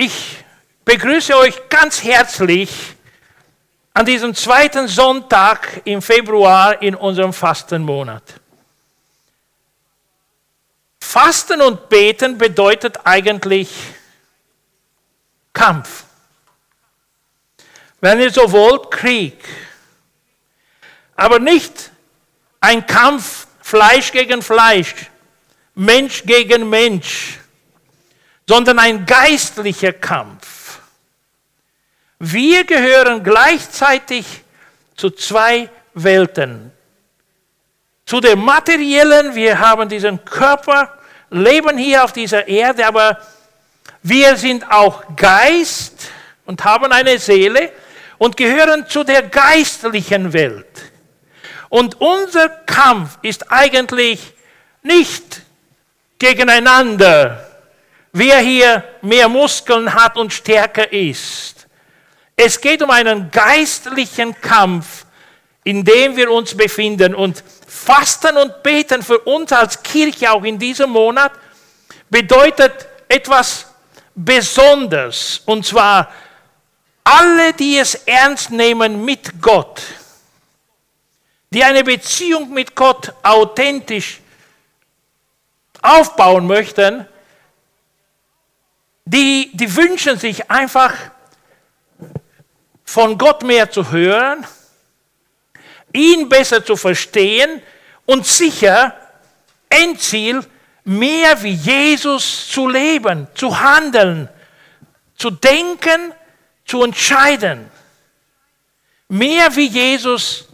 Ich begrüße euch ganz herzlich an diesem zweiten Sonntag im Februar in unserem Fastenmonat. Fasten und Beten bedeutet eigentlich Kampf. Wenn ihr so wollt, Krieg. Aber nicht ein Kampf Fleisch gegen Fleisch, Mensch gegen Mensch, sondern ein geistlicher Kampf. Wir gehören gleichzeitig zu zwei Welten. Zu der materiellen, wir haben diesen Körper, leben hier auf dieser Erde, aber wir sind auch Geist und haben eine Seele und gehören zu der geistlichen Welt. Und unser Kampf ist eigentlich nicht gegeneinander, wer hier mehr Muskeln hat und stärker ist. Es geht um einen geistlichen Kampf, in dem wir uns befinden. Und Fasten und Beten für uns als Kirche auch in diesem Monat bedeutet etwas Besonderes. Und zwar alle, die es ernst nehmen mit Gott, die eine Beziehung mit Gott authentisch aufbauen möchten, die, die wünschen sich einfach von Gott mehr zu hören, ihn besser zu verstehen und sicher Endziel mehr wie Jesus zu leben, zu handeln, zu denken, zu entscheiden. Mehr wie Jesus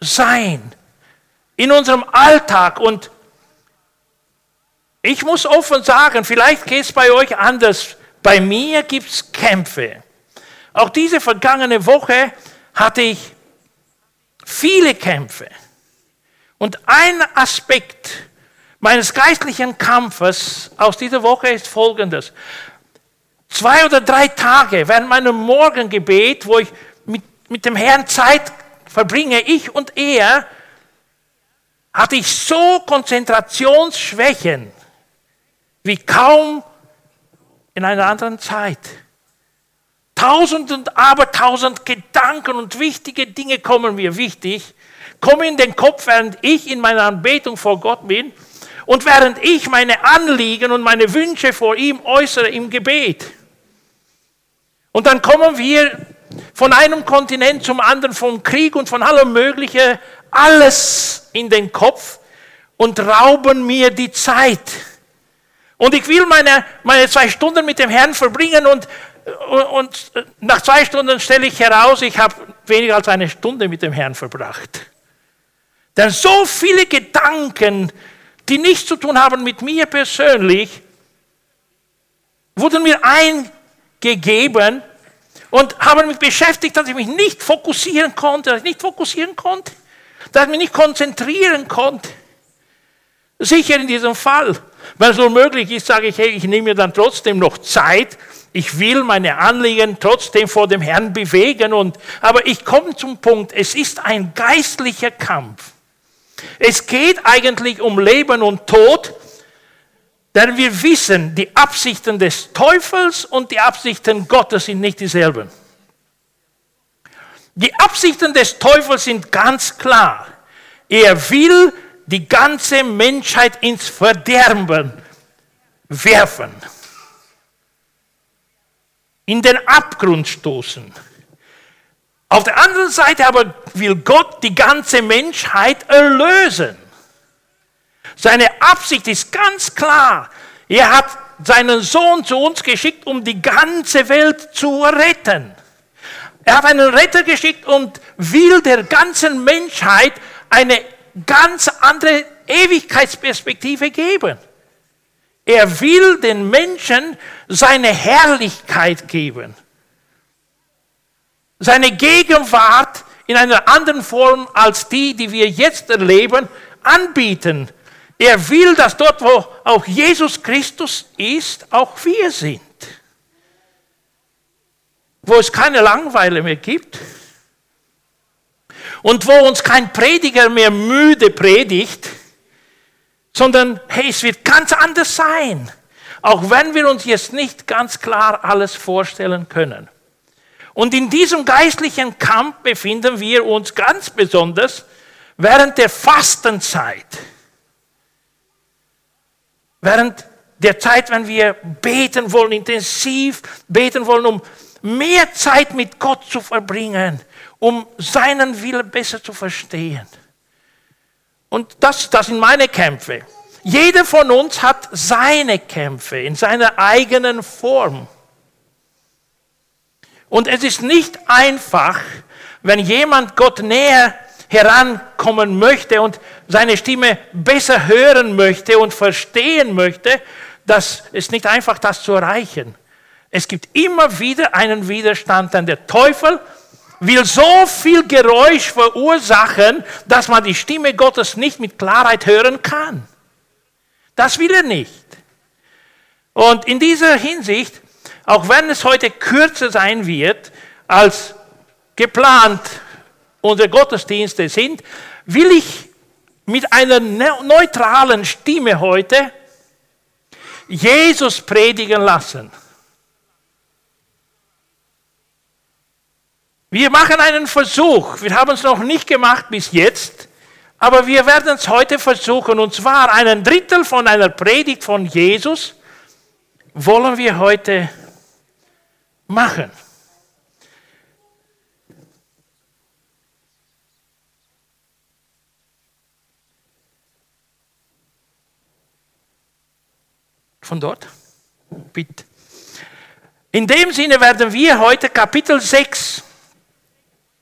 sein in unserem Alltag und ich muss offen sagen, vielleicht geht es bei euch anders. Bei mir gibt es Kämpfe. Auch diese vergangene Woche hatte ich viele Kämpfe. Und ein Aspekt meines geistlichen Kampfes aus dieser Woche ist folgendes. Zwei oder drei Tage während meinem Morgengebet, wo ich mit, mit dem Herrn Zeit verbringe, ich und er, hatte ich so Konzentrationsschwächen wie kaum in einer anderen Zeit. Tausend und abertausend Gedanken und wichtige Dinge kommen mir wichtig, kommen in den Kopf, während ich in meiner Anbetung vor Gott bin und während ich meine Anliegen und meine Wünsche vor ihm äußere im Gebet. Und dann kommen wir von einem Kontinent zum anderen, vom Krieg und von allem Möglichen, alles in den Kopf und rauben mir die Zeit. Und ich will meine, meine zwei Stunden mit dem Herrn verbringen und, und nach zwei Stunden stelle ich heraus, ich habe weniger als eine Stunde mit dem Herrn verbracht. Denn so viele Gedanken, die nichts zu tun haben mit mir persönlich, wurden mir eingegeben und haben mich beschäftigt, dass ich mich nicht fokussieren konnte, dass ich nicht fokussieren konnte, dass ich mich nicht konzentrieren konnte. Sicher in diesem Fall. Wenn es nur möglich ist, sage ich, hey, ich nehme mir dann trotzdem noch Zeit. Ich will meine Anliegen trotzdem vor dem Herrn bewegen. Und, aber ich komme zum Punkt, es ist ein geistlicher Kampf. Es geht eigentlich um Leben und Tod, denn wir wissen, die Absichten des Teufels und die Absichten Gottes sind nicht dieselben. Die Absichten des Teufels sind ganz klar. Er will die ganze Menschheit ins Verderben werfen, in den Abgrund stoßen. Auf der anderen Seite aber will Gott die ganze Menschheit erlösen. Seine Absicht ist ganz klar. Er hat seinen Sohn zu uns geschickt, um die ganze Welt zu retten. Er hat einen Retter geschickt und will der ganzen Menschheit eine ganz andere Ewigkeitsperspektive geben. Er will den Menschen seine Herrlichkeit geben. Seine Gegenwart in einer anderen Form als die, die wir jetzt erleben, anbieten. Er will, dass dort, wo auch Jesus Christus ist, auch wir sind. Wo es keine Langweile mehr gibt, und wo uns kein Prediger mehr müde predigt, sondern hey, es wird ganz anders sein. auch wenn wir uns jetzt nicht ganz klar alles vorstellen können. Und in diesem geistlichen Kampf befinden wir uns ganz besonders während der Fastenzeit. Während der Zeit, wenn wir beten wollen, intensiv beten wollen, um mehr Zeit mit Gott zu verbringen, um seinen Willen besser zu verstehen. Und das, das sind meine Kämpfe. Jeder von uns hat seine Kämpfe in seiner eigenen Form. Und es ist nicht einfach, wenn jemand Gott näher herankommen möchte und seine Stimme besser hören möchte und verstehen möchte, dass es nicht einfach das zu erreichen. Es gibt immer wieder einen Widerstand, denn der Teufel will so viel Geräusch verursachen, dass man die Stimme Gottes nicht mit Klarheit hören kann. Das will er nicht. Und in dieser Hinsicht, auch wenn es heute kürzer sein wird als geplant unsere Gottesdienste sind, will ich mit einer neutralen Stimme heute Jesus predigen lassen. Wir machen einen Versuch. Wir haben es noch nicht gemacht bis jetzt, aber wir werden es heute versuchen. Und zwar einen Drittel von einer Predigt von Jesus wollen wir heute machen. Von dort? Bitte. In dem Sinne werden wir heute Kapitel 6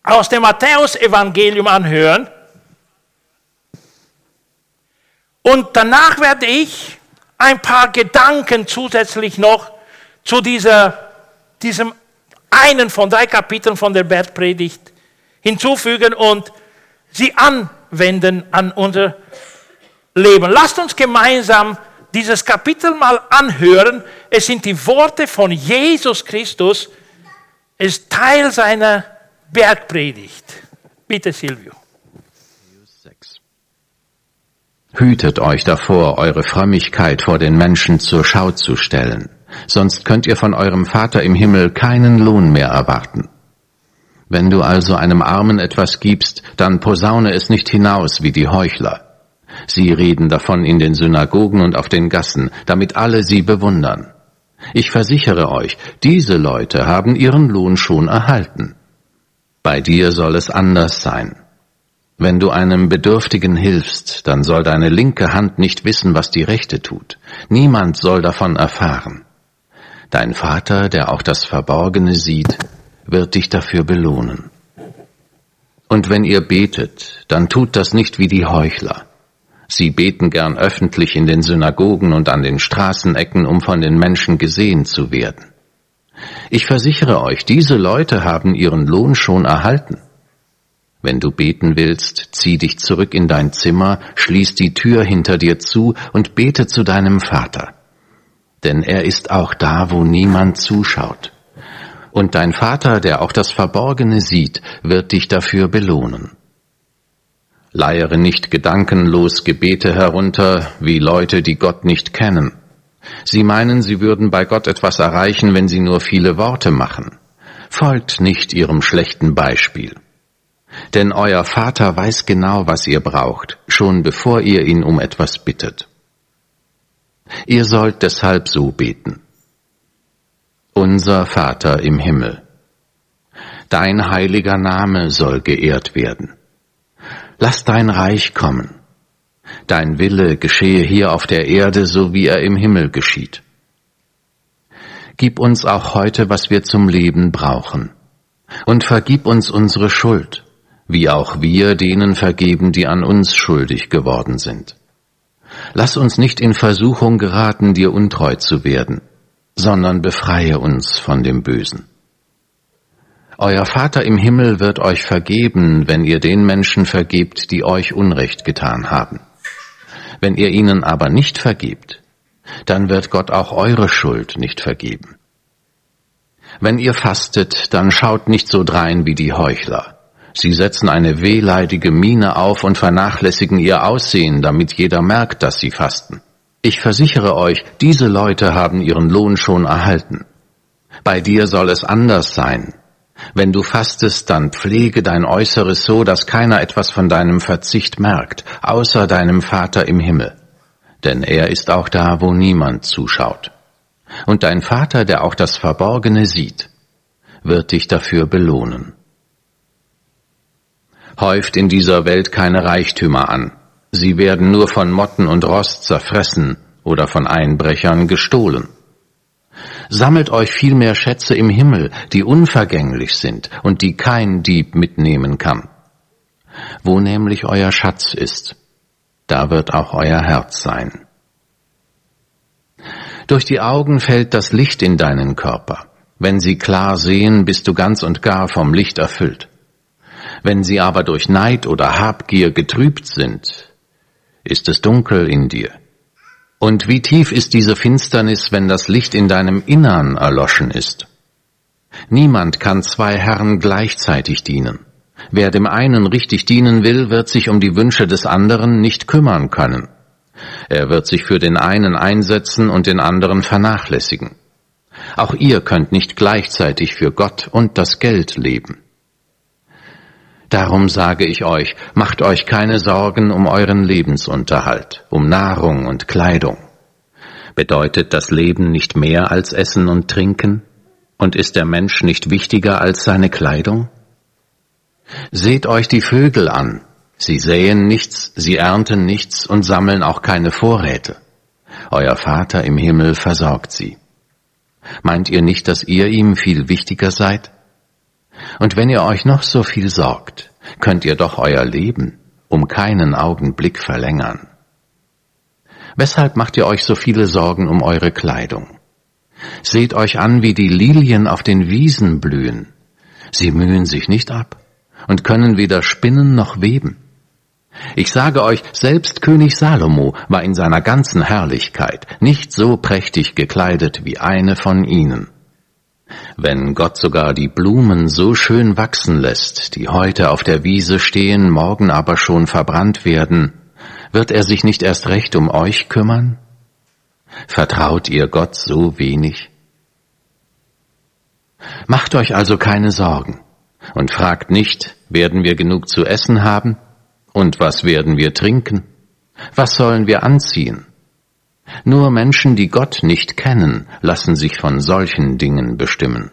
aus dem Matthäus-Evangelium anhören. Und danach werde ich ein paar Gedanken zusätzlich noch zu dieser, diesem einen von drei Kapiteln von der Bergpredigt hinzufügen und sie anwenden an unser Leben. Lasst uns gemeinsam dieses Kapitel mal anhören. Es sind die Worte von Jesus Christus. Es ist Teil seiner Bergpredigt. Bitte, Silvio. Hütet euch davor, eure Frömmigkeit vor den Menschen zur Schau zu stellen, sonst könnt ihr von eurem Vater im Himmel keinen Lohn mehr erwarten. Wenn du also einem Armen etwas gibst, dann posaune es nicht hinaus wie die Heuchler. Sie reden davon in den Synagogen und auf den Gassen, damit alle sie bewundern. Ich versichere euch, diese Leute haben ihren Lohn schon erhalten. Bei dir soll es anders sein. Wenn du einem Bedürftigen hilfst, dann soll deine linke Hand nicht wissen, was die rechte tut. Niemand soll davon erfahren. Dein Vater, der auch das Verborgene sieht, wird dich dafür belohnen. Und wenn ihr betet, dann tut das nicht wie die Heuchler. Sie beten gern öffentlich in den Synagogen und an den Straßenecken, um von den Menschen gesehen zu werden. Ich versichere euch, diese Leute haben ihren Lohn schon erhalten. Wenn du beten willst, zieh dich zurück in dein Zimmer, schließ die Tür hinter dir zu und bete zu deinem Vater. Denn er ist auch da, wo niemand zuschaut. Und dein Vater, der auch das Verborgene sieht, wird dich dafür belohnen. Leiere nicht gedankenlos Gebete herunter, wie Leute, die Gott nicht kennen. Sie meinen, sie würden bei Gott etwas erreichen, wenn sie nur viele Worte machen. Folgt nicht ihrem schlechten Beispiel. Denn euer Vater weiß genau, was ihr braucht, schon bevor ihr ihn um etwas bittet. Ihr sollt deshalb so beten. Unser Vater im Himmel. Dein heiliger Name soll geehrt werden Lass dein Reich kommen. Dein Wille geschehe hier auf der Erde, so wie er im Himmel geschieht. Gib uns auch heute, was wir zum Leben brauchen. Und vergib uns unsere Schuld, wie auch wir denen vergeben, die an uns schuldig geworden sind. Lass uns nicht in Versuchung geraten, dir untreu zu werden, sondern befreie uns von dem Bösen. Euer Vater im Himmel wird euch vergeben, wenn ihr den Menschen vergebt, die euch Unrecht getan haben. Wenn ihr ihnen aber nicht vergebt, dann wird Gott auch eure Schuld nicht vergeben. Wenn ihr fastet, dann schaut nicht so drein wie die Heuchler. Sie setzen eine wehleidige Miene auf und vernachlässigen ihr Aussehen, damit jeder merkt, dass sie fasten. Ich versichere euch, diese Leute haben ihren Lohn schon erhalten. Bei dir soll es anders sein. Wenn du fastest, dann pflege dein Äußeres so, dass keiner etwas von deinem Verzicht merkt, außer deinem Vater im Himmel. Denn er ist auch da, wo niemand zuschaut. Und dein Vater, der auch das Verborgene sieht, wird dich dafür belohnen. Häuft in dieser Welt keine Reichtümer an. Sie werden nur von Motten und Rost zerfressen oder von Einbrechern gestohlen. Sammelt euch vielmehr Schätze im Himmel, die unvergänglich sind und die kein Dieb mitnehmen kann. Wo nämlich euer Schatz ist, da wird auch euer Herz sein. Durch die Augen fällt das Licht in deinen Körper. Wenn sie klar sehen, bist du ganz und gar vom Licht erfüllt. Wenn sie aber durch Neid oder Habgier getrübt sind, ist es dunkel in dir. Und wie tief ist diese Finsternis, wenn das Licht in deinem Innern erloschen ist? Niemand kann zwei Herren gleichzeitig dienen. Wer dem einen richtig dienen will, wird sich um die Wünsche des anderen nicht kümmern können. Er wird sich für den einen einsetzen und den anderen vernachlässigen. Auch ihr könnt nicht gleichzeitig für Gott und das Geld leben. Darum sage ich euch, macht euch keine Sorgen um euren Lebensunterhalt, um Nahrung und Kleidung. Bedeutet das Leben nicht mehr als Essen und Trinken? Und ist der Mensch nicht wichtiger als seine Kleidung? Seht euch die Vögel an. Sie säen nichts, sie ernten nichts und sammeln auch keine Vorräte. Euer Vater im Himmel versorgt sie. Meint ihr nicht, dass ihr ihm viel wichtiger seid? Und wenn ihr euch noch so viel sorgt, könnt ihr doch euer Leben um keinen Augenblick verlängern. Weshalb macht ihr euch so viele Sorgen um eure Kleidung? Seht euch an, wie die Lilien auf den Wiesen blühen. Sie mühen sich nicht ab und können weder spinnen noch weben. Ich sage euch, selbst König Salomo war in seiner ganzen Herrlichkeit nicht so prächtig gekleidet wie eine von ihnen. Wenn Gott sogar die Blumen so schön wachsen lässt, die heute auf der Wiese stehen, morgen aber schon verbrannt werden, wird er sich nicht erst recht um euch kümmern? Vertraut ihr Gott so wenig? Macht euch also keine Sorgen und fragt nicht, werden wir genug zu essen haben? Und was werden wir trinken? Was sollen wir anziehen? Nur Menschen, die Gott nicht kennen, lassen sich von solchen Dingen bestimmen.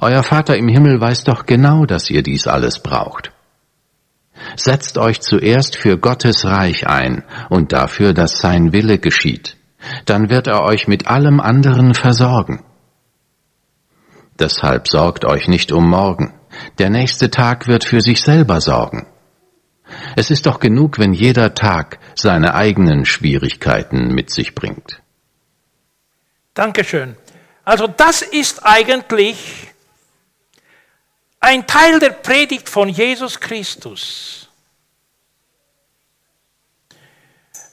Euer Vater im Himmel weiß doch genau, dass ihr dies alles braucht. Setzt euch zuerst für Gottes Reich ein und dafür, dass sein Wille geschieht. Dann wird er euch mit allem anderen versorgen. Deshalb sorgt euch nicht um morgen. Der nächste Tag wird für sich selber sorgen. Es ist doch genug, wenn jeder Tag seine eigenen Schwierigkeiten mit sich bringt. Dankeschön. Also das ist eigentlich ein Teil der Predigt von Jesus Christus.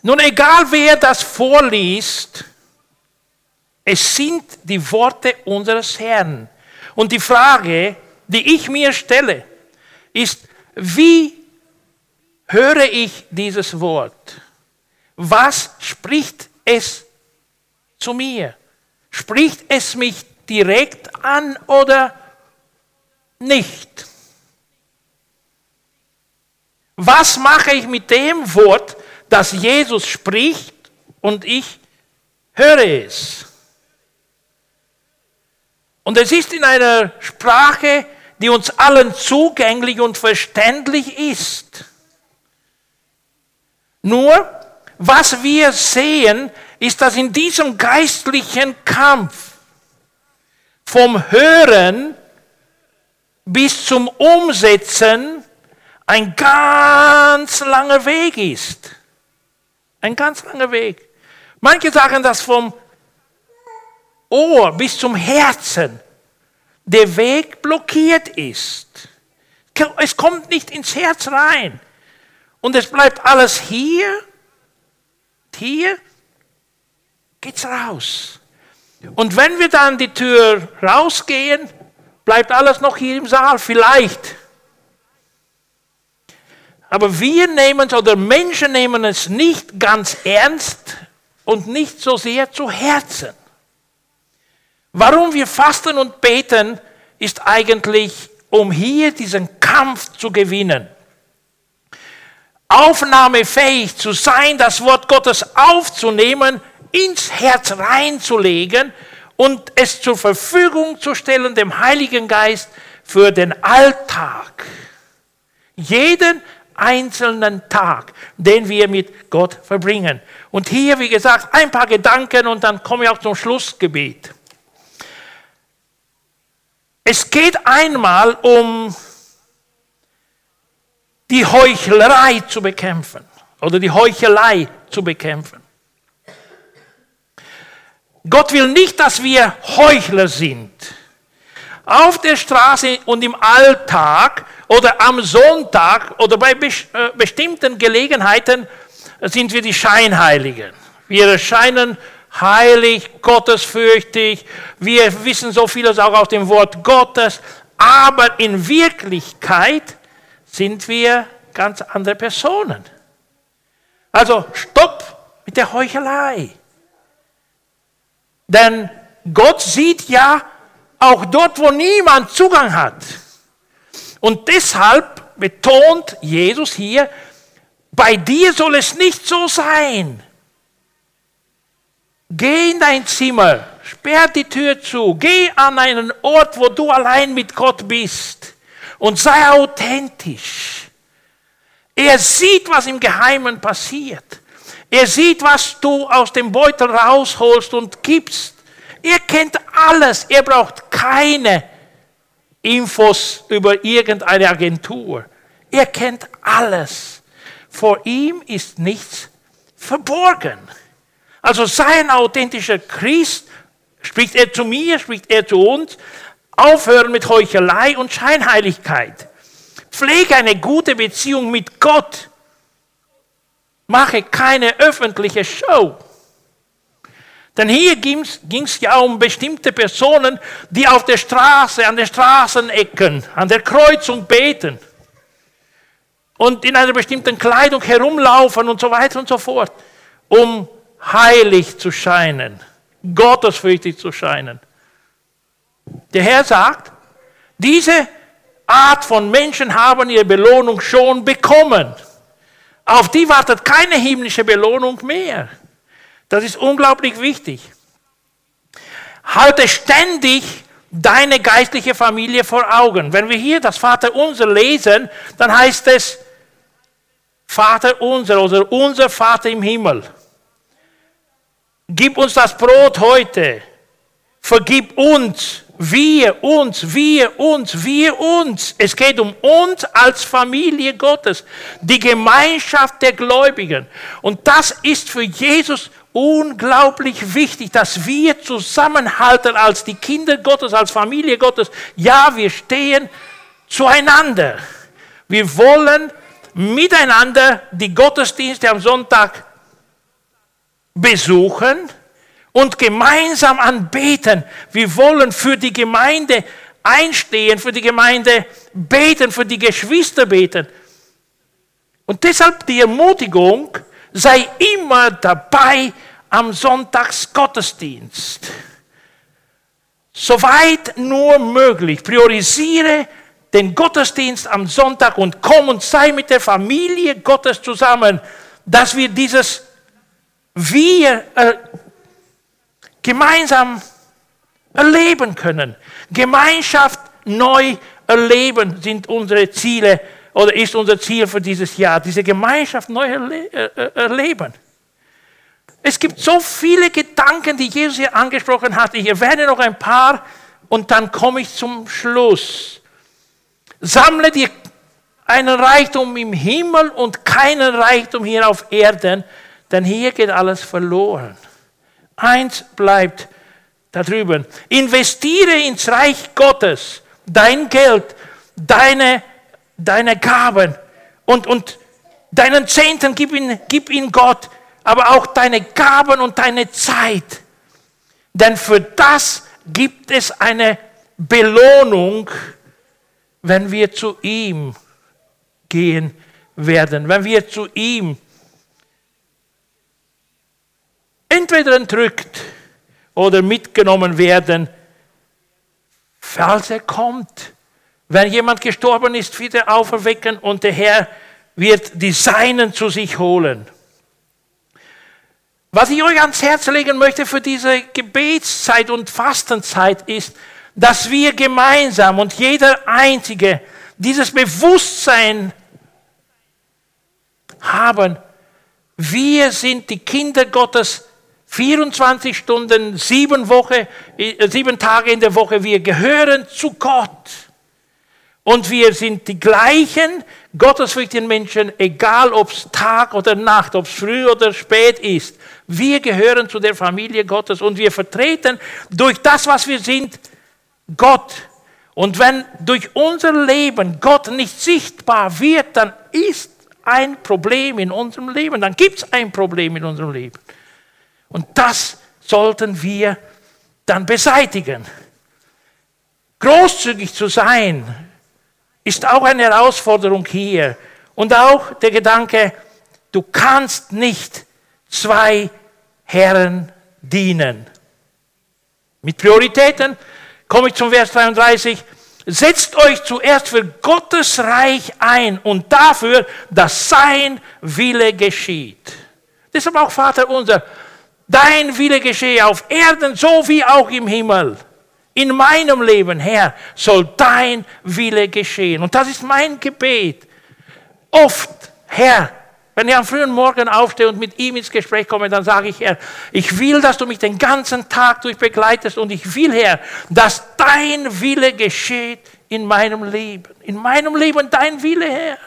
Nun, egal wer das vorliest, es sind die Worte unseres Herrn. Und die Frage, die ich mir stelle, ist, wie höre ich dieses Wort? Was spricht es zu mir? Spricht es mich direkt an oder nicht? Was mache ich mit dem Wort, das Jesus spricht und ich höre es? Und es ist in einer Sprache, die uns allen zugänglich und verständlich ist. Nur, was wir sehen, ist, dass in diesem geistlichen Kampf vom Hören bis zum Umsetzen ein ganz langer Weg ist. Ein ganz langer Weg. Manche sagen, dass vom Ohr bis zum Herzen der Weg blockiert ist. Es kommt nicht ins Herz rein. Und es bleibt alles hier. Hier geht's raus. Und wenn wir dann die Tür rausgehen, bleibt alles noch hier im Saal, vielleicht. Aber wir nehmen es oder Menschen nehmen es nicht ganz ernst, und nicht so sehr zu Herzen. Warum wir fasten und beten, ist eigentlich, um hier diesen Kampf zu gewinnen. Aufnahmefähig zu sein, das Wort Gottes aufzunehmen, ins Herz reinzulegen und es zur Verfügung zu stellen, dem Heiligen Geist, für den Alltag. Jeden einzelnen Tag, den wir mit Gott verbringen. Und hier, wie gesagt, ein paar Gedanken und dann komme ich auch zum Schlussgebet. Es geht einmal um die Heuchlerei zu bekämpfen oder die Heuchelei zu bekämpfen. Gott will nicht, dass wir Heuchler sind. Auf der Straße und im Alltag oder am Sonntag oder bei äh, bestimmten Gelegenheiten sind wir die Scheinheiligen. Wir erscheinen heilig, gottesfürchtig, wir wissen so vieles auch aus dem Wort Gottes, aber in Wirklichkeit sind wir ganz andere Personen. Also stopp mit der Heuchelei. Denn Gott sieht ja auch dort, wo niemand Zugang hat. Und deshalb betont Jesus hier, bei dir soll es nicht so sein. Geh in dein Zimmer, sperr die Tür zu, geh an einen Ort, wo du allein mit Gott bist und sei authentisch. Er sieht, was im Geheimen passiert. Er sieht, was du aus dem Beutel rausholst und gibst. Er kennt alles. Er braucht keine Infos über irgendeine Agentur. Er kennt alles. Vor ihm ist nichts verborgen. Also sei ein authentischer Christ. Spricht er zu mir, spricht er zu uns. Aufhören mit Heuchelei und Scheinheiligkeit. Pflege eine gute Beziehung mit Gott. Mache keine öffentliche Show. Denn hier ging es ja um bestimmte Personen, die auf der Straße, an den Straßenecken, an der Kreuzung beten und in einer bestimmten Kleidung herumlaufen und so weiter und so fort, um heilig zu scheinen, gottesfürchtig zu scheinen. Der Herr sagt, diese Art von Menschen haben ihre Belohnung schon bekommen. Auf die wartet keine himmlische Belohnung mehr. Das ist unglaublich wichtig. Halte ständig deine geistliche Familie vor Augen. Wenn wir hier das Vater unser lesen, dann heißt es Vater unser oder unser Vater im Himmel. Gib uns das Brot heute. Vergib uns wir uns, wir uns, wir uns. Es geht um uns als Familie Gottes, die Gemeinschaft der Gläubigen. Und das ist für Jesus unglaublich wichtig, dass wir zusammenhalten als die Kinder Gottes, als Familie Gottes. Ja, wir stehen zueinander. Wir wollen miteinander die Gottesdienste am Sonntag besuchen und gemeinsam anbeten. Wir wollen für die Gemeinde einstehen, für die Gemeinde beten, für die Geschwister beten. Und deshalb die Ermutigung, sei immer dabei am Sonntagsgottesdienst. Soweit nur möglich. Priorisiere den Gottesdienst am Sonntag und komm und sei mit der Familie Gottes zusammen, dass wir dieses Wir äh, gemeinsam erleben können. Gemeinschaft neu erleben sind unsere Ziele oder ist unser Ziel für dieses Jahr. Diese Gemeinschaft neu erle äh, äh, erleben. Es gibt so viele Gedanken, die Jesus hier angesprochen hat. Ich erwähne noch ein paar und dann komme ich zum Schluss. Sammle dir einen Reichtum im Himmel und keinen Reichtum hier auf Erden, denn hier geht alles verloren. Eins bleibt da drüben. Investiere ins Reich Gottes dein Geld, deine, deine Gaben und, und deinen Zehnten gib ihn, gib ihn Gott, aber auch deine Gaben und deine Zeit. Denn für das gibt es eine Belohnung, wenn wir zu ihm gehen werden, wenn wir zu ihm entweder entrückt oder mitgenommen werden, falls er kommt. Wenn jemand gestorben ist, wieder auferwecken und der Herr wird die Seinen zu sich holen. Was ich euch ans Herz legen möchte für diese Gebetszeit und Fastenzeit ist, dass wir gemeinsam und jeder Einzige dieses Bewusstsein haben, wir sind die Kinder Gottes 24 Stunden, sieben, Woche, äh, sieben Tage in der Woche. Wir gehören zu Gott. Und wir sind die gleichen gottesfürchtigen Menschen, egal ob es Tag oder Nacht, ob es früh oder spät ist. Wir gehören zu der Familie Gottes und wir vertreten durch das, was wir sind, Gott. Und wenn durch unser Leben Gott nicht sichtbar wird, dann ist ein Problem in unserem Leben. Dann gibt es ein Problem in unserem Leben. Und das sollten wir dann beseitigen. Großzügig zu sein, ist auch eine Herausforderung hier. Und auch der Gedanke, du kannst nicht zwei Herren dienen. Mit Prioritäten komme ich zum Vers 33. Setzt euch zuerst für Gottes Reich ein und dafür, dass sein Wille geschieht. Deshalb auch Vater unser, dein Wille geschehe auf Erden so wie auch im Himmel. In meinem Leben, Herr, soll dein Wille geschehen. Und das ist mein Gebet. Oft, Herr, wenn ich am frühen Morgen aufstehe und mit ihm ins Gespräch komme, dann sage ich, Herr, ich will, dass du mich den ganzen Tag durch begleitest und ich will, Herr, dass dein Wille geschieht in meinem Leben. In meinem Leben dein Wille, Herr.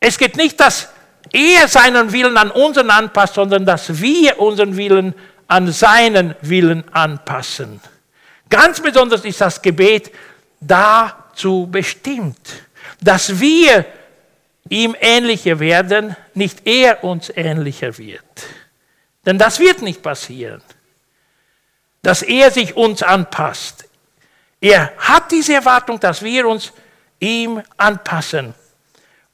Es geht nicht, dass er seinen Willen an unseren anpasst, sondern dass wir unseren Willen an seinen Willen anpassen. Ganz besonders ist das Gebet dazu bestimmt, dass wir ihm ähnlicher werden, nicht er uns ähnlicher wird. Denn das wird nicht passieren, dass er sich uns anpasst. Er hat diese Erwartung, dass wir uns ihm anpassen.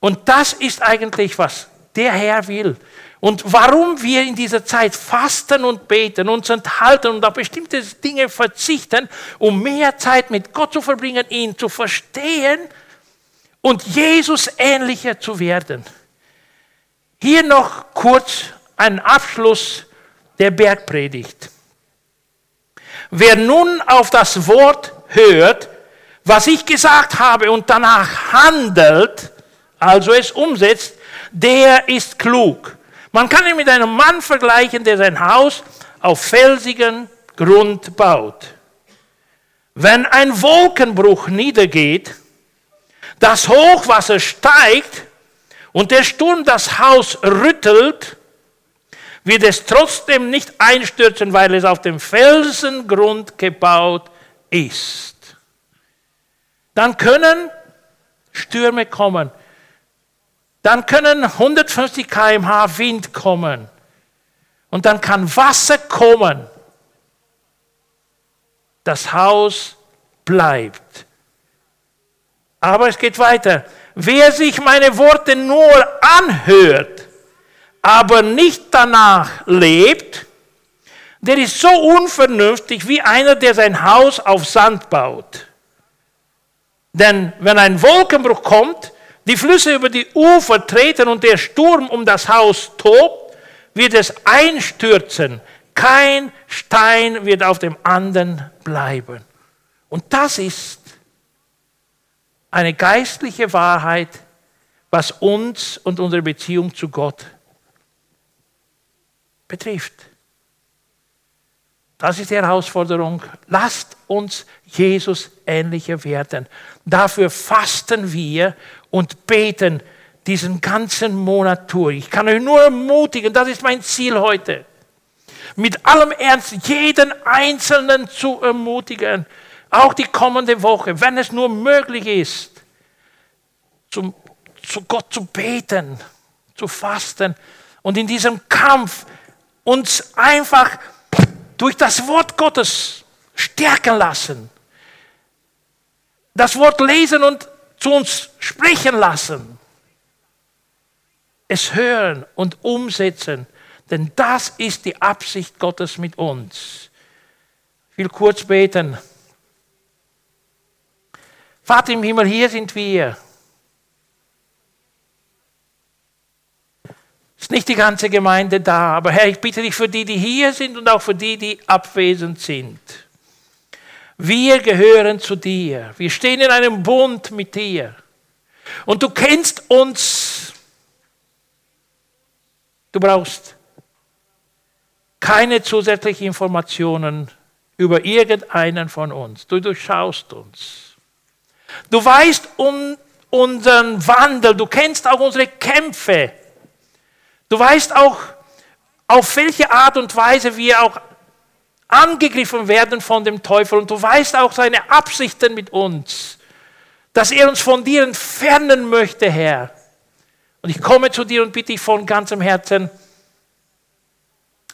Und das ist eigentlich, was der Herr will. Und warum wir in dieser Zeit fasten und beten, uns enthalten und auf bestimmte Dinge verzichten, um mehr Zeit mit Gott zu verbringen, ihn zu verstehen und Jesus ähnlicher zu werden. Hier noch kurz ein Abschluss der Bergpredigt. Wer nun auf das Wort hört, was ich gesagt habe und danach handelt, also es umsetzt, der ist klug. Man kann ihn mit einem Mann vergleichen, der sein Haus auf felsigen Grund baut. Wenn ein Wolkenbruch niedergeht, das Hochwasser steigt und der Sturm das Haus rüttelt, wird es trotzdem nicht einstürzen, weil es auf dem Felsengrund gebaut ist. Dann können Stürme kommen. Dann können 150 km/h Wind kommen. Und dann kann Wasser kommen. Das Haus bleibt. Aber es geht weiter. Wer sich meine Worte nur anhört, aber nicht danach lebt, der ist so unvernünftig wie einer, der sein Haus auf Sand baut. Denn wenn ein Wolkenbruch kommt, die Flüsse über die Ufer treten und der Sturm um das Haus tobt, wird es einstürzen. Kein Stein wird auf dem anderen bleiben. Und das ist eine geistliche Wahrheit, was uns und unsere Beziehung zu Gott betrifft. Das ist die Herausforderung. Lasst uns Jesus ähnlicher werden. Dafür fasten wir und beten diesen ganzen Monat durch. Ich kann euch nur ermutigen, das ist mein Ziel heute, mit allem Ernst jeden Einzelnen zu ermutigen, auch die kommende Woche, wenn es nur möglich ist, zum, zu Gott zu beten, zu fasten und in diesem Kampf uns einfach durch das Wort Gottes stärken lassen. Das Wort lesen und zu uns sprechen lassen. Es hören und umsetzen, Denn das ist die Absicht Gottes mit uns. Ich will kurz beten. Vater im Himmel, hier sind wir. Ist nicht die ganze Gemeinde da, aber Herr, ich bitte dich für die, die hier sind und auch für die, die abwesend sind. Wir gehören zu dir. Wir stehen in einem Bund mit dir. Und du kennst uns. Du brauchst keine zusätzlichen Informationen über irgendeinen von uns. Du durchschaust uns. Du weißt um unseren Wandel. Du kennst auch unsere Kämpfe. Du weißt auch, auf welche Art und Weise wir auch angegriffen werden von dem Teufel. Und du weißt auch seine Absichten mit uns, dass er uns von dir entfernen möchte, Herr. Und ich komme zu dir und bitte dich von ganzem Herzen,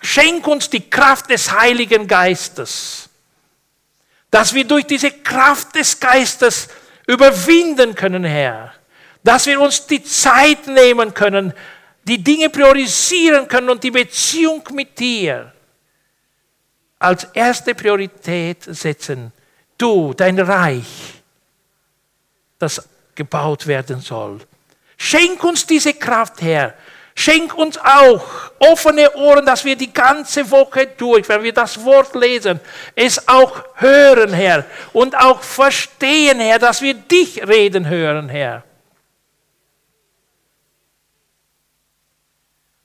schenk uns die Kraft des Heiligen Geistes, dass wir durch diese Kraft des Geistes überwinden können, Herr. Dass wir uns die Zeit nehmen können, die Dinge priorisieren können und die Beziehung mit dir als erste Priorität setzen. Du, dein Reich, das gebaut werden soll. Schenk uns diese Kraft, Herr. Schenk uns auch offene Ohren, dass wir die ganze Woche durch, wenn wir das Wort lesen, es auch hören, Herr. Und auch verstehen, Herr, dass wir dich reden hören, Herr.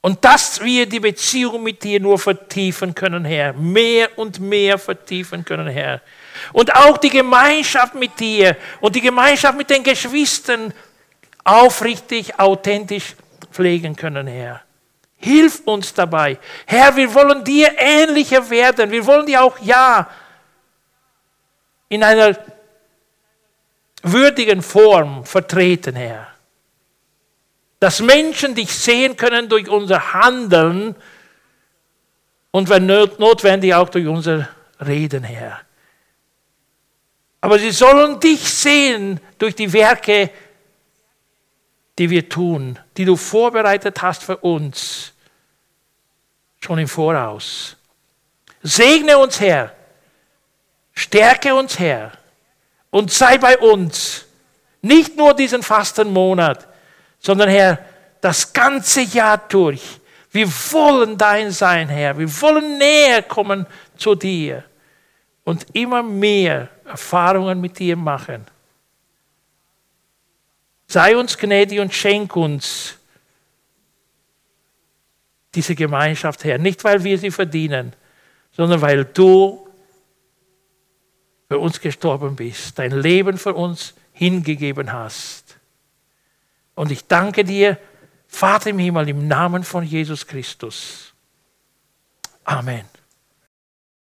Und dass wir die Beziehung mit dir nur vertiefen können, Herr. Mehr und mehr vertiefen können, Herr. Und auch die Gemeinschaft mit dir und die Gemeinschaft mit den Geschwistern aufrichtig, authentisch pflegen können, Herr. Hilf uns dabei. Herr, wir wollen dir ähnlicher werden. Wir wollen dir auch, ja, in einer würdigen Form vertreten, Herr dass Menschen dich sehen können durch unser Handeln und wenn notwendig auch durch unser Reden, Herr. Aber sie sollen dich sehen durch die Werke, die wir tun, die du vorbereitet hast für uns, schon im Voraus. Segne uns, Herr, stärke uns, Herr, und sei bei uns, nicht nur diesen Fastenmonat, sondern Herr, das ganze Jahr durch. Wir wollen dein sein, Herr. Wir wollen näher kommen zu dir und immer mehr Erfahrungen mit dir machen. Sei uns gnädig und schenk uns diese Gemeinschaft, Herr. Nicht, weil wir sie verdienen, sondern weil du für uns gestorben bist, dein Leben für uns hingegeben hast. Und ich danke dir, Vater im Himmel, im Namen von Jesus Christus. Amen.